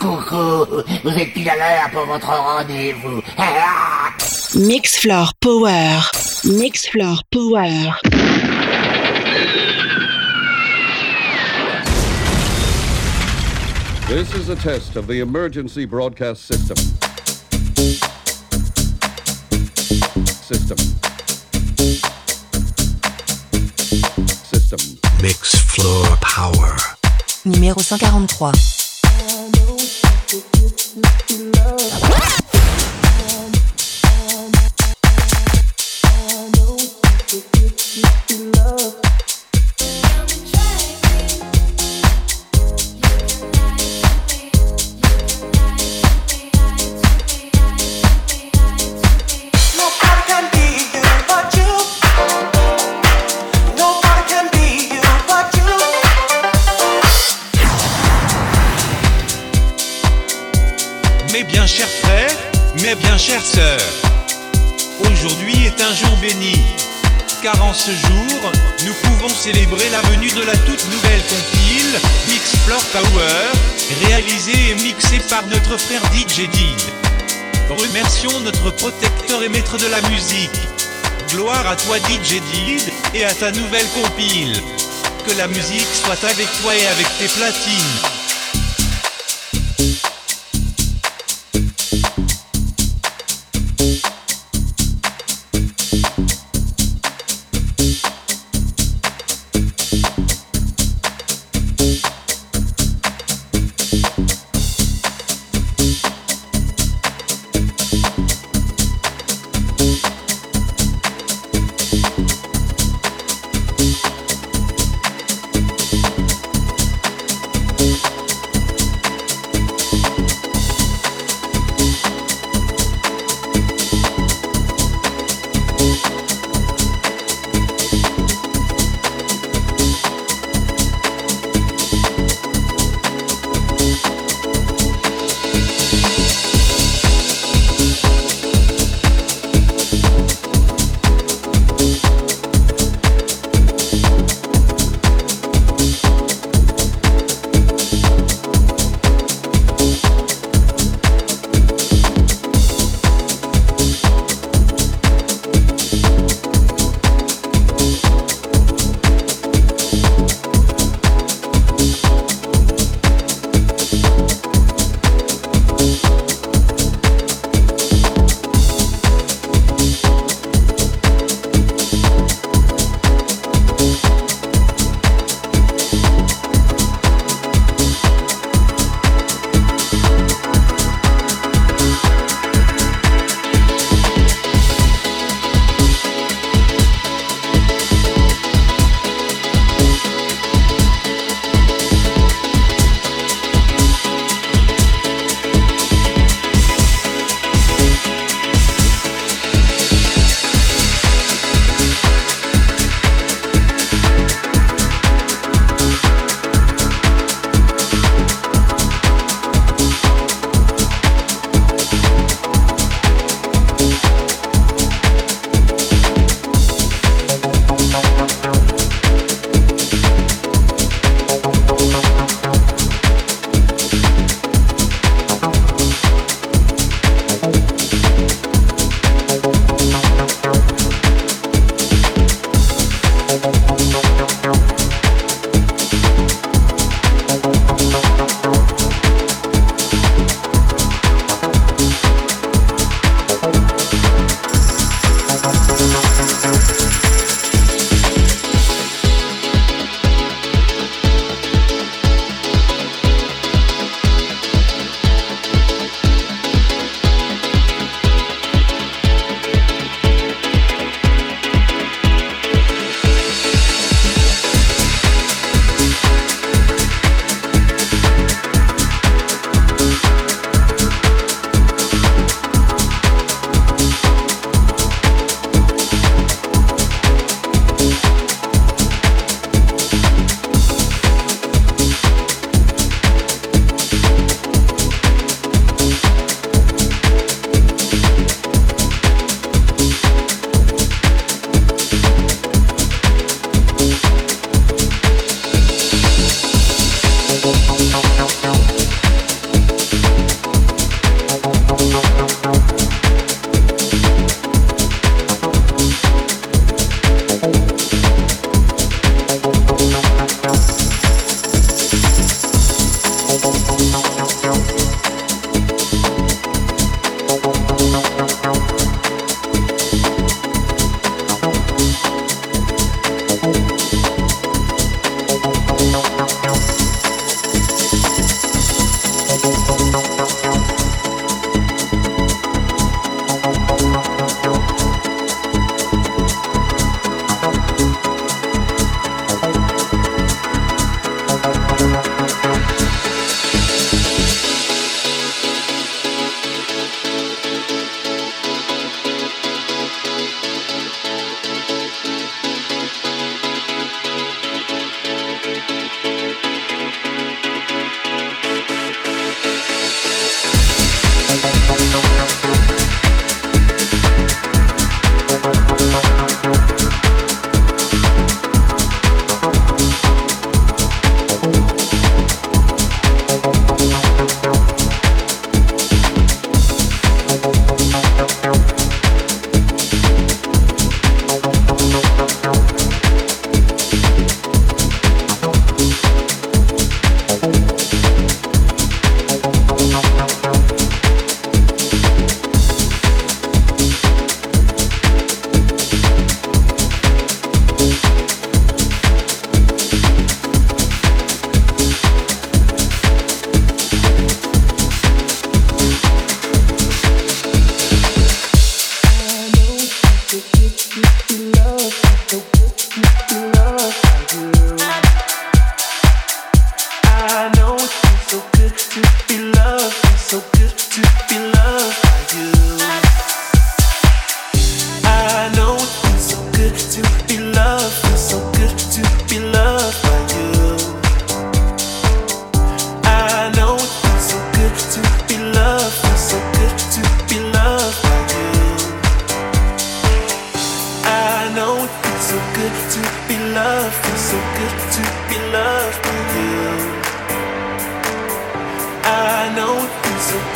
Coucou, vous êtes pile à l'heure pour votre rendez-vous? Ah Mixfloor Power. Mixfloor Power. This is a test of the emergency broadcast system. System. System. Mix Floor Power. Numéro 143. Ce jour, nous pouvons célébrer la venue de la toute nouvelle compile Mixplore Power, réalisée et mixée par notre frère DJ Did. Remercions notre protecteur et maître de la musique. Gloire à toi DJ Did et à ta nouvelle compile. Que la musique soit avec toi et avec tes platines.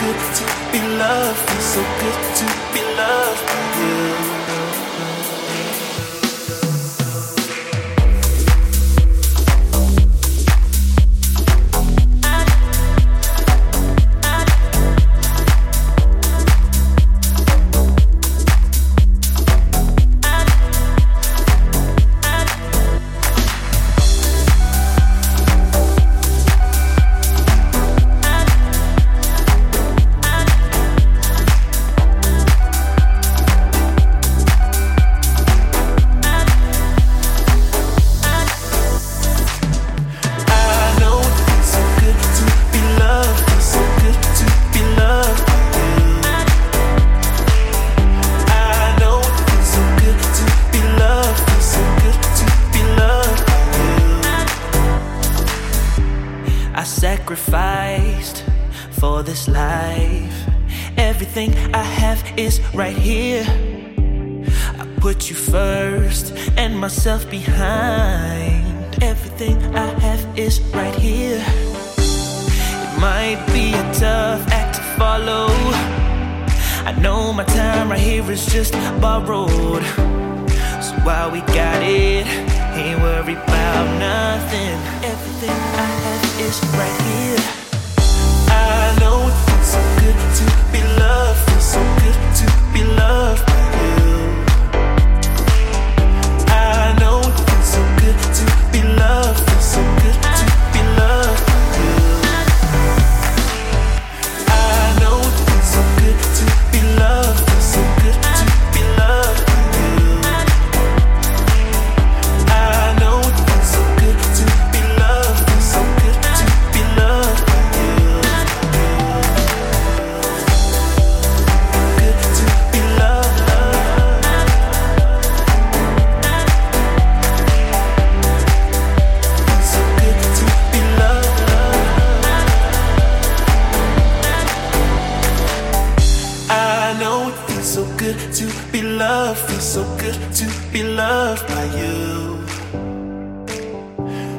good to be loved. Feels so good to be loved. Yeah.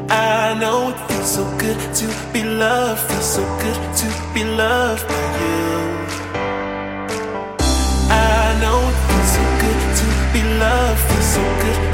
I know it feels so good to be loved, feels so good to be loved by you. I know it feels so good to be loved, feels so good.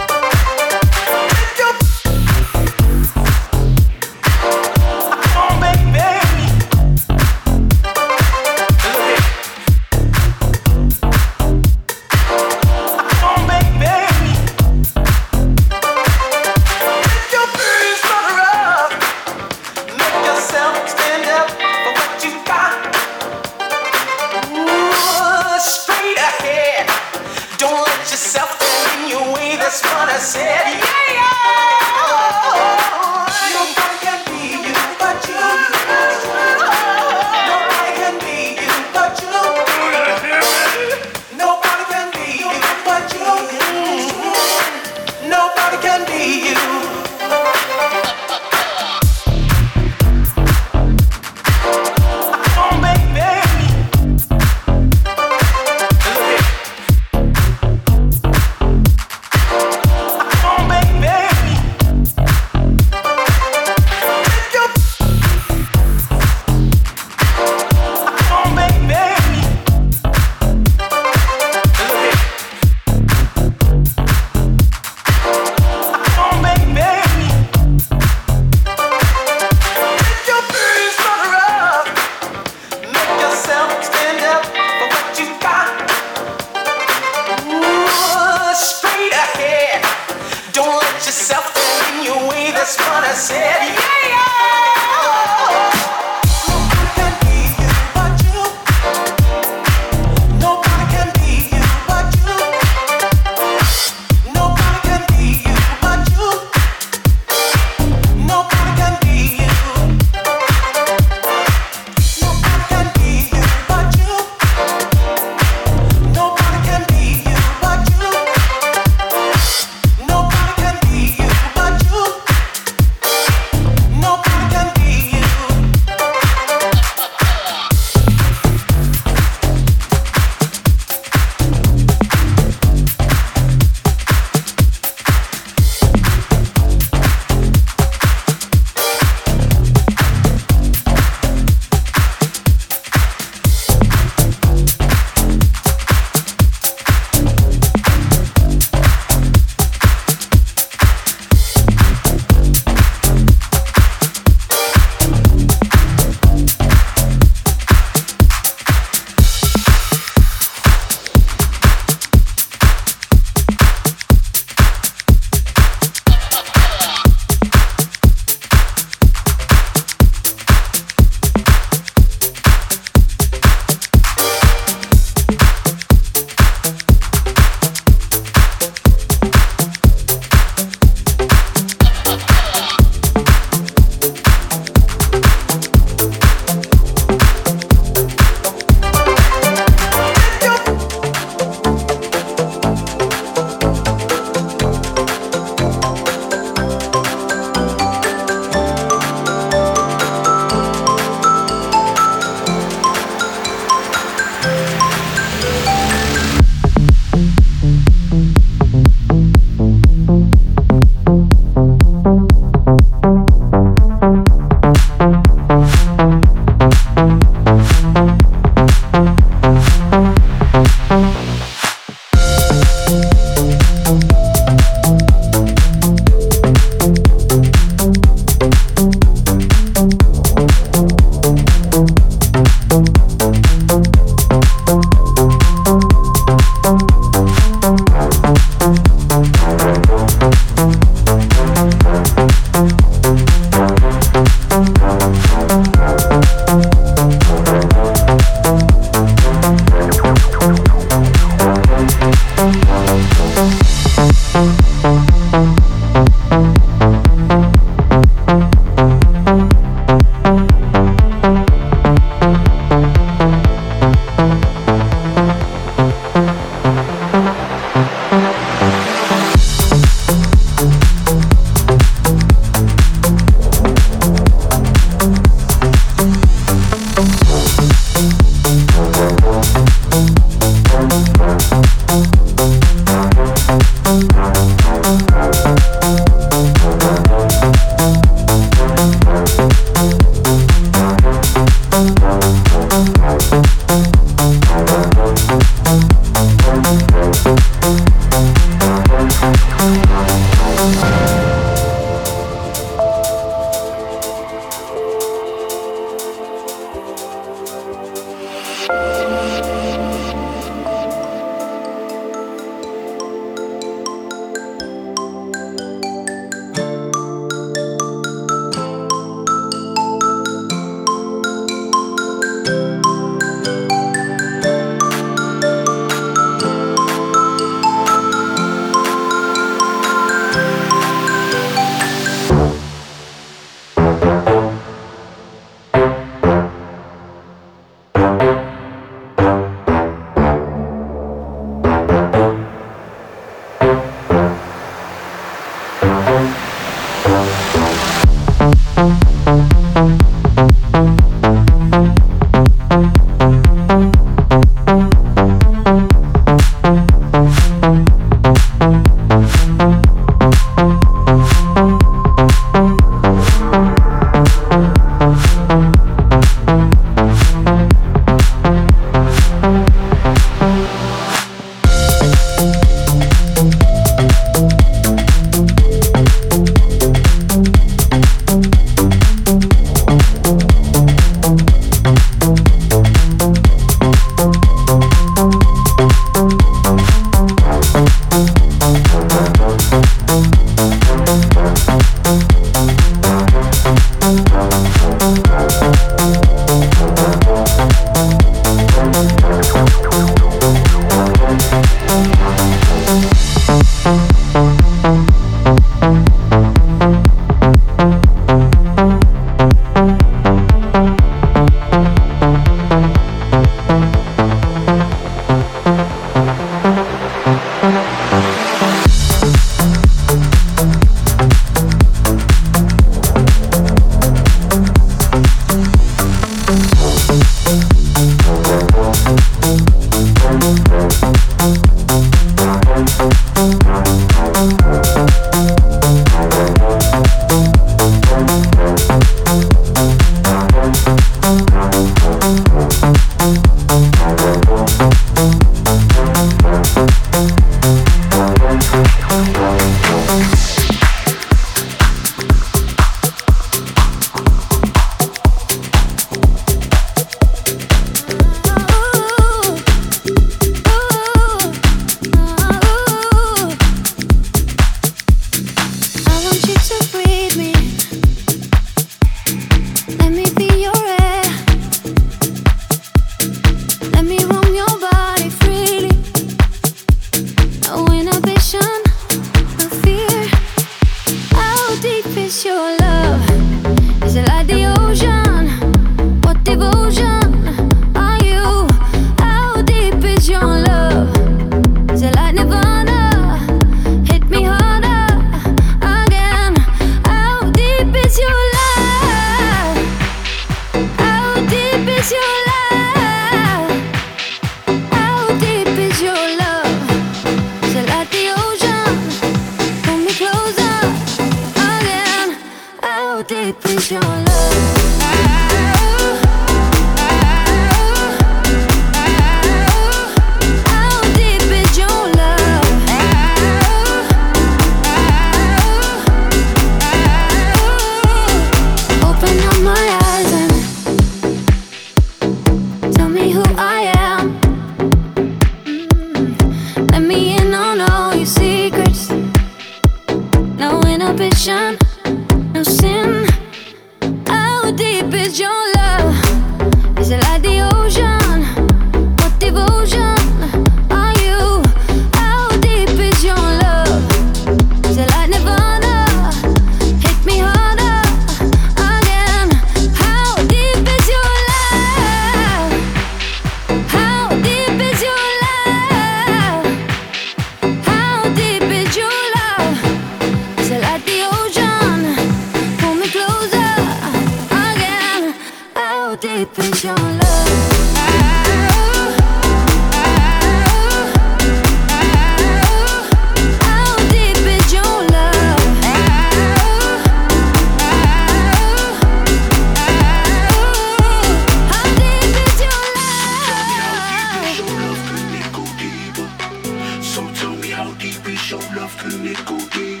your love? Can it go deep?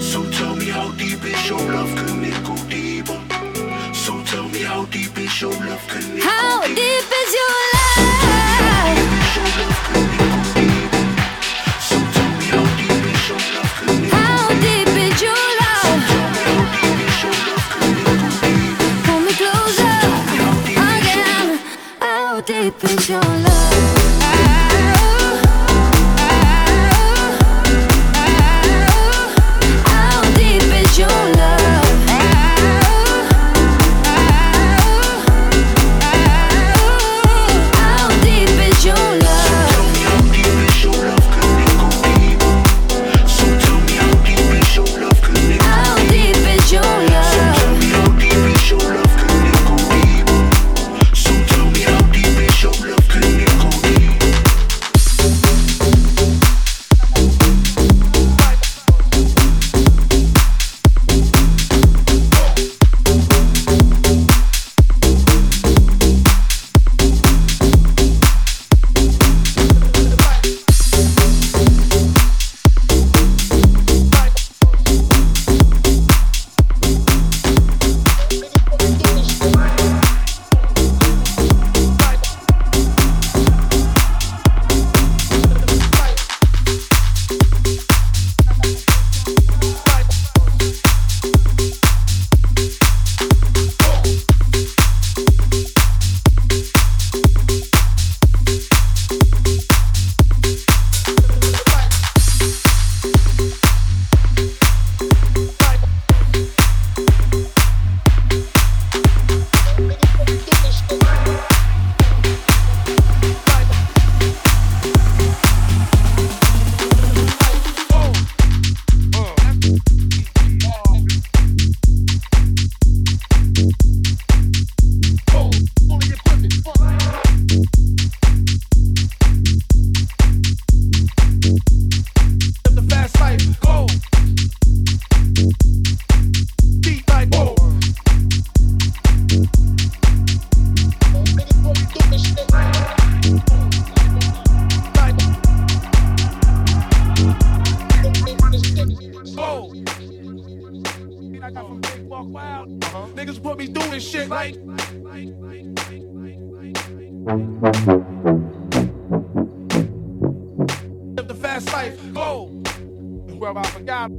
So tell me how deep is your love? Can it go deeper? So tell me how deep is your love? Can it go deep? deep? be doing shit like. Live the fast life, go. Whoever I forgot.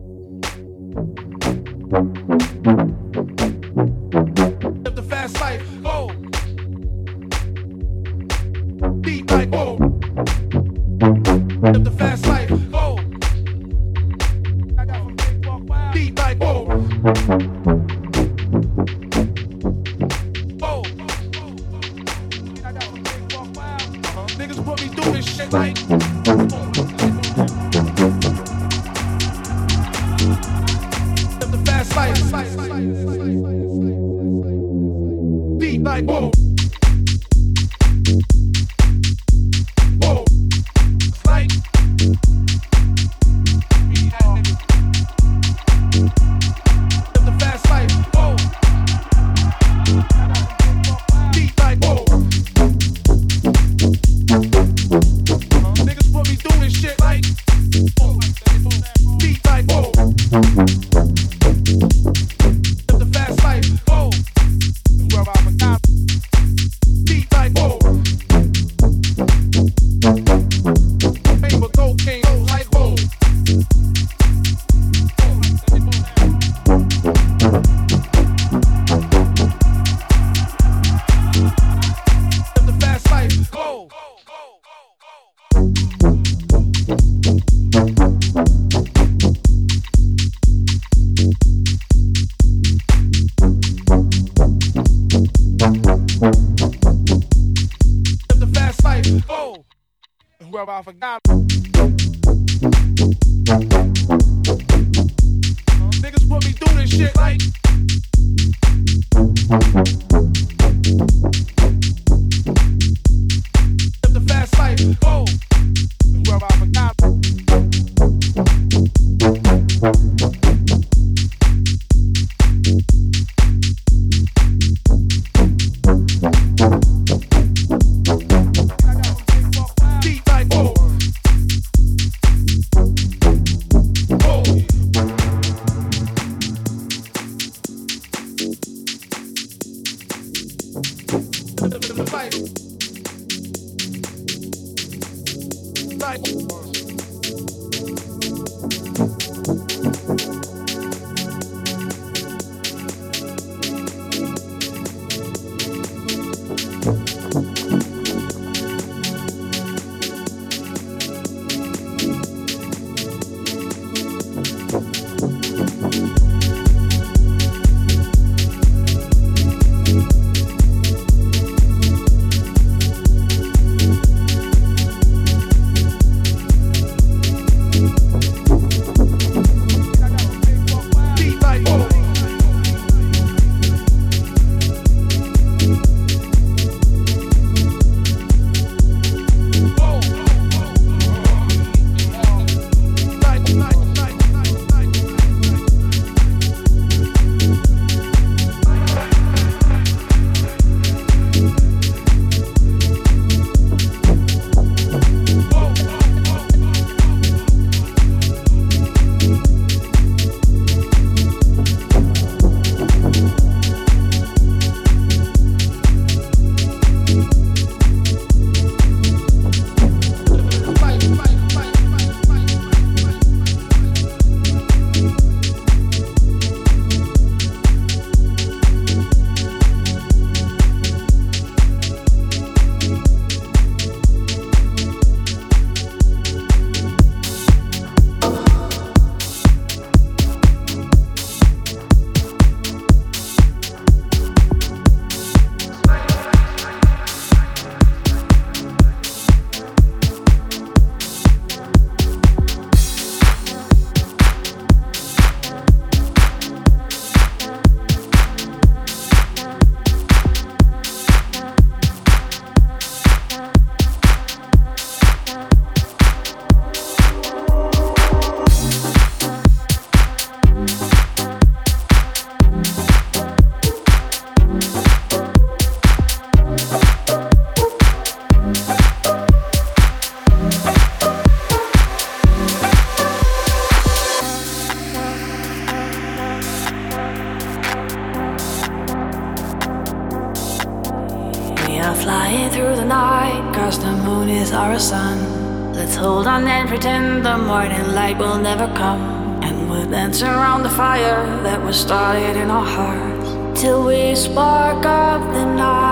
night will never come, and we'll dance around the fire that was started in our hearts till we spark up the night.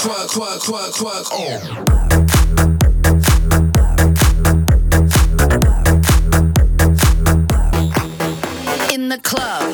Twerk, twerk, twerk, twerk, oh. In the club,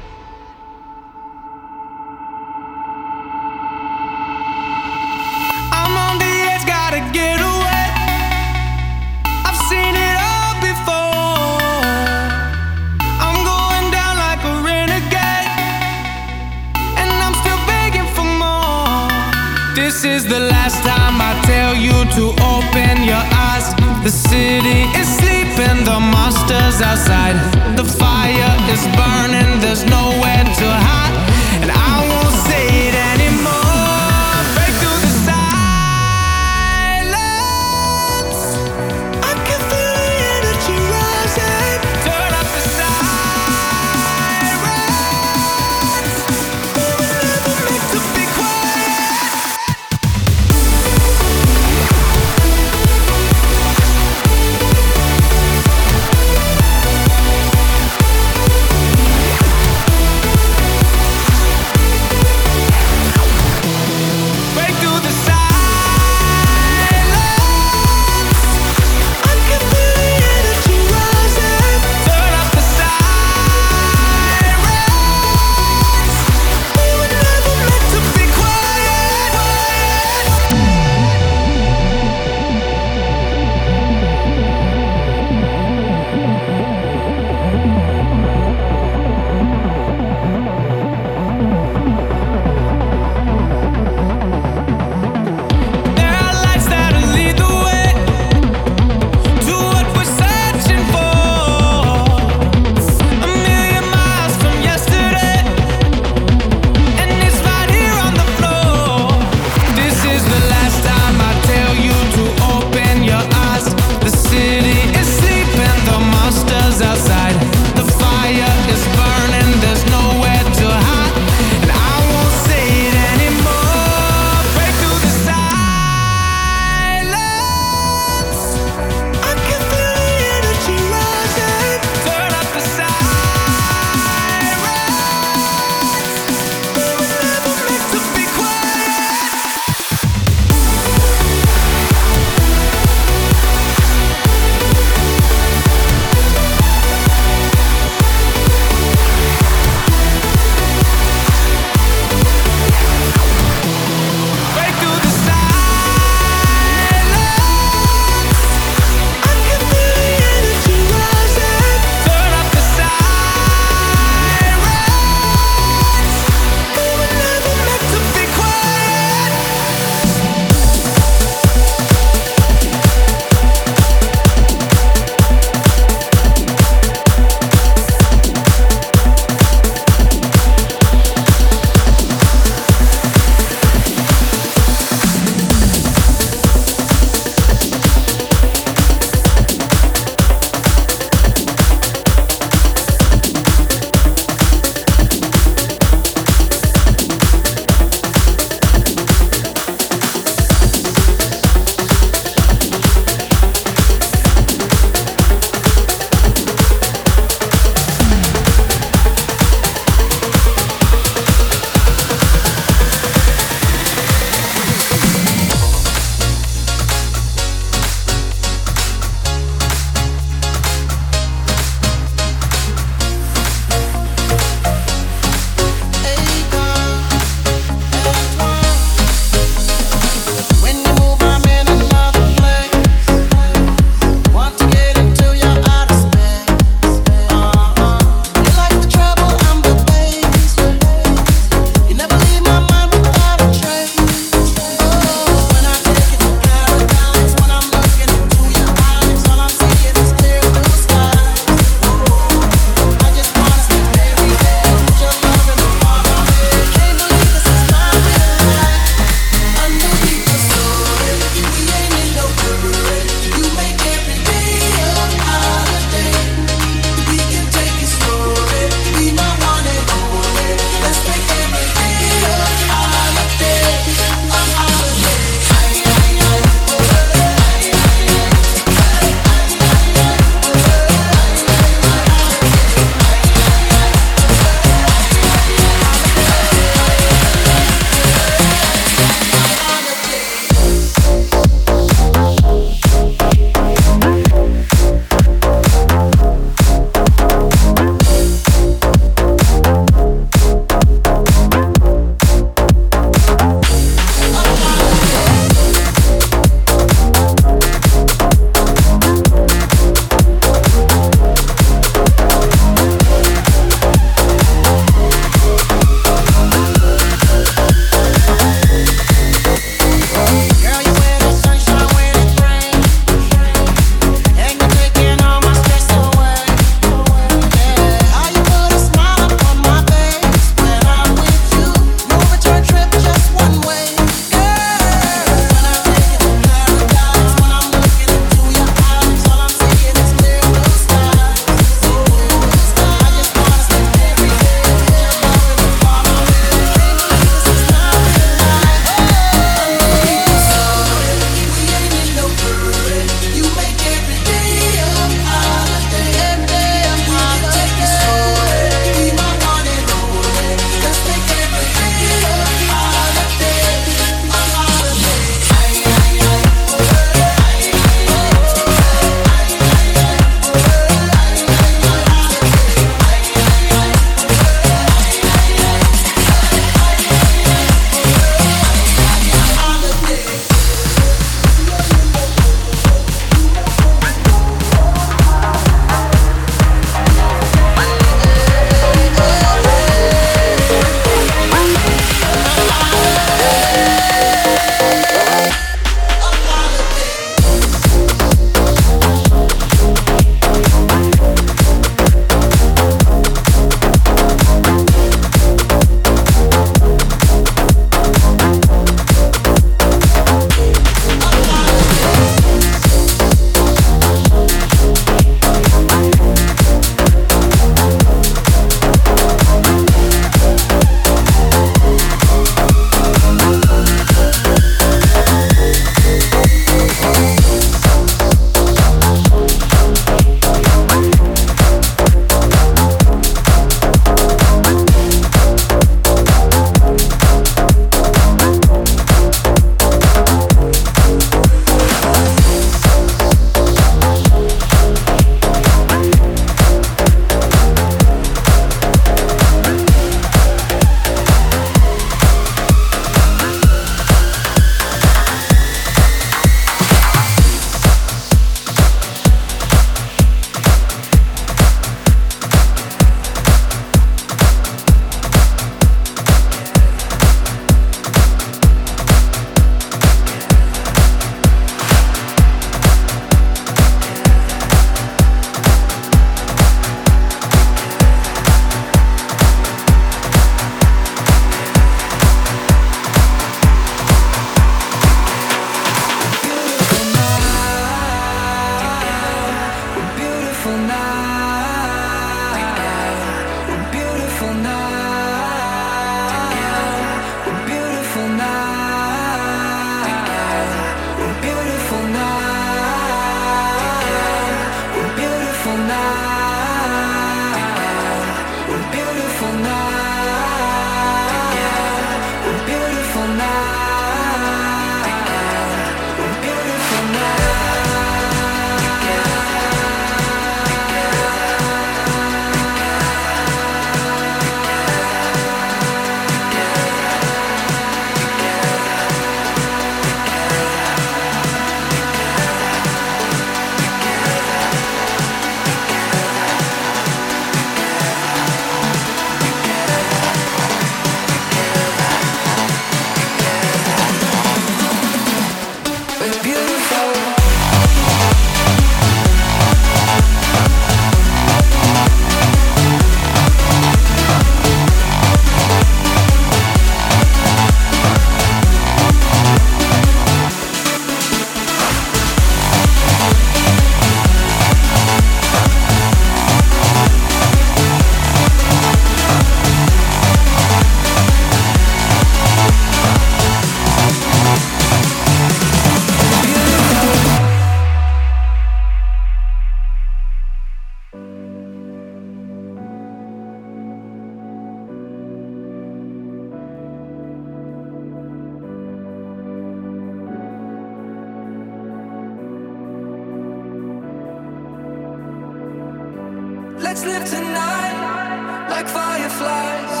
Live tonight like fireflies,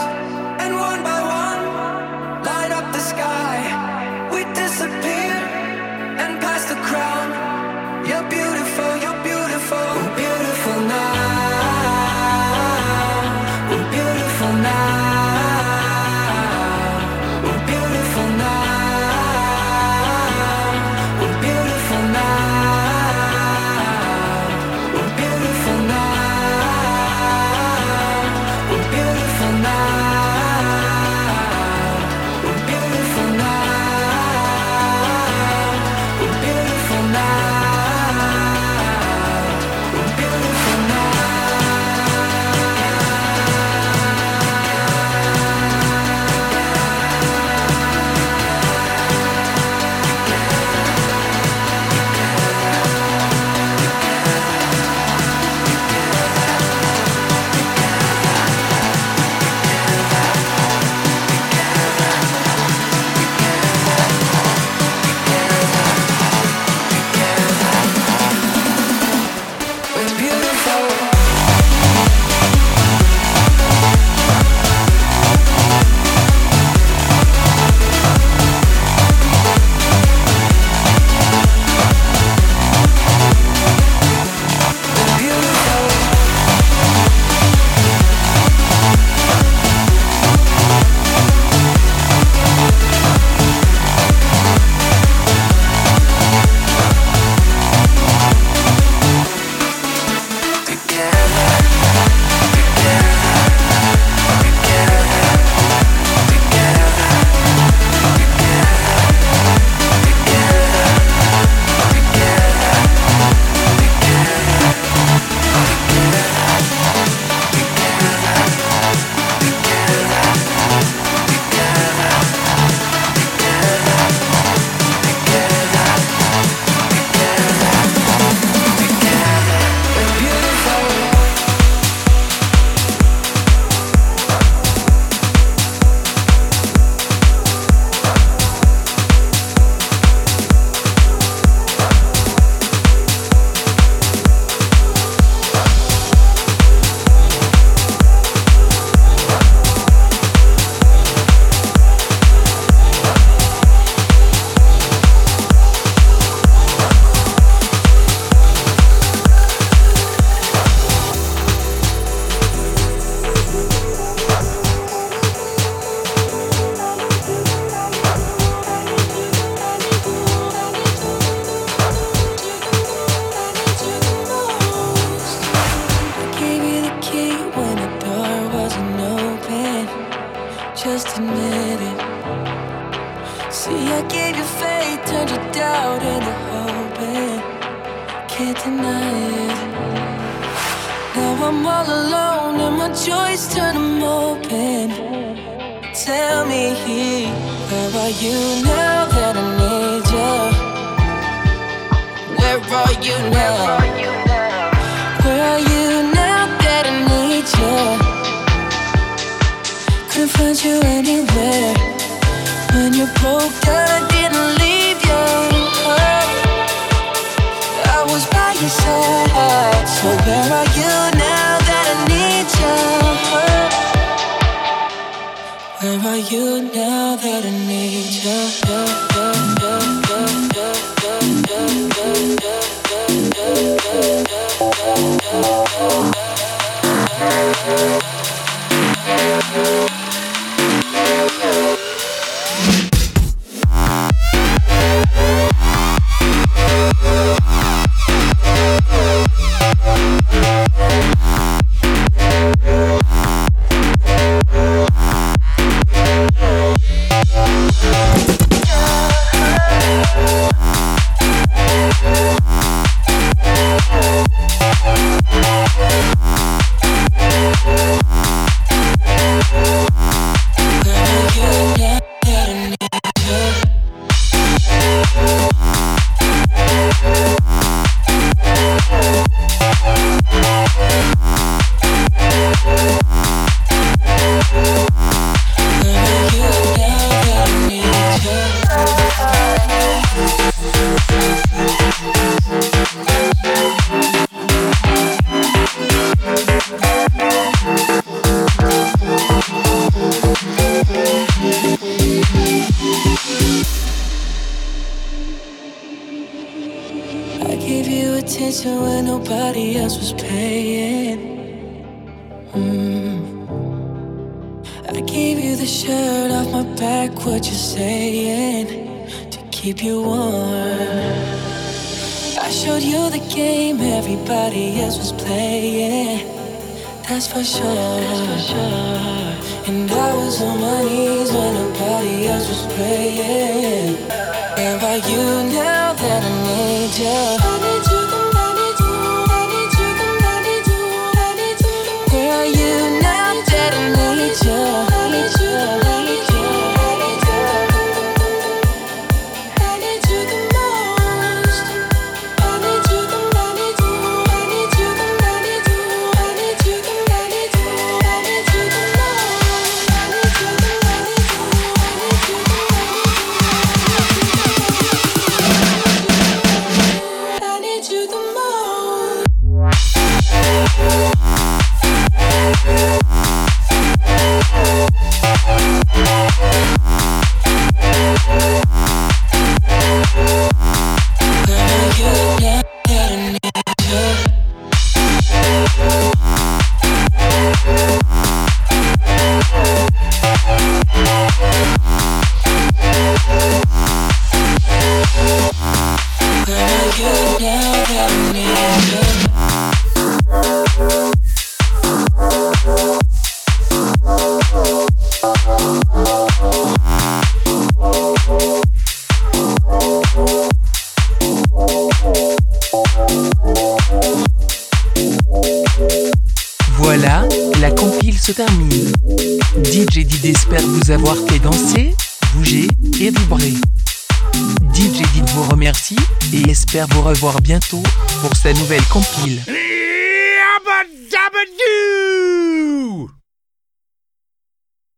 that's for sure. And I was on my knees when nobody else was praying. And by you now that I need you.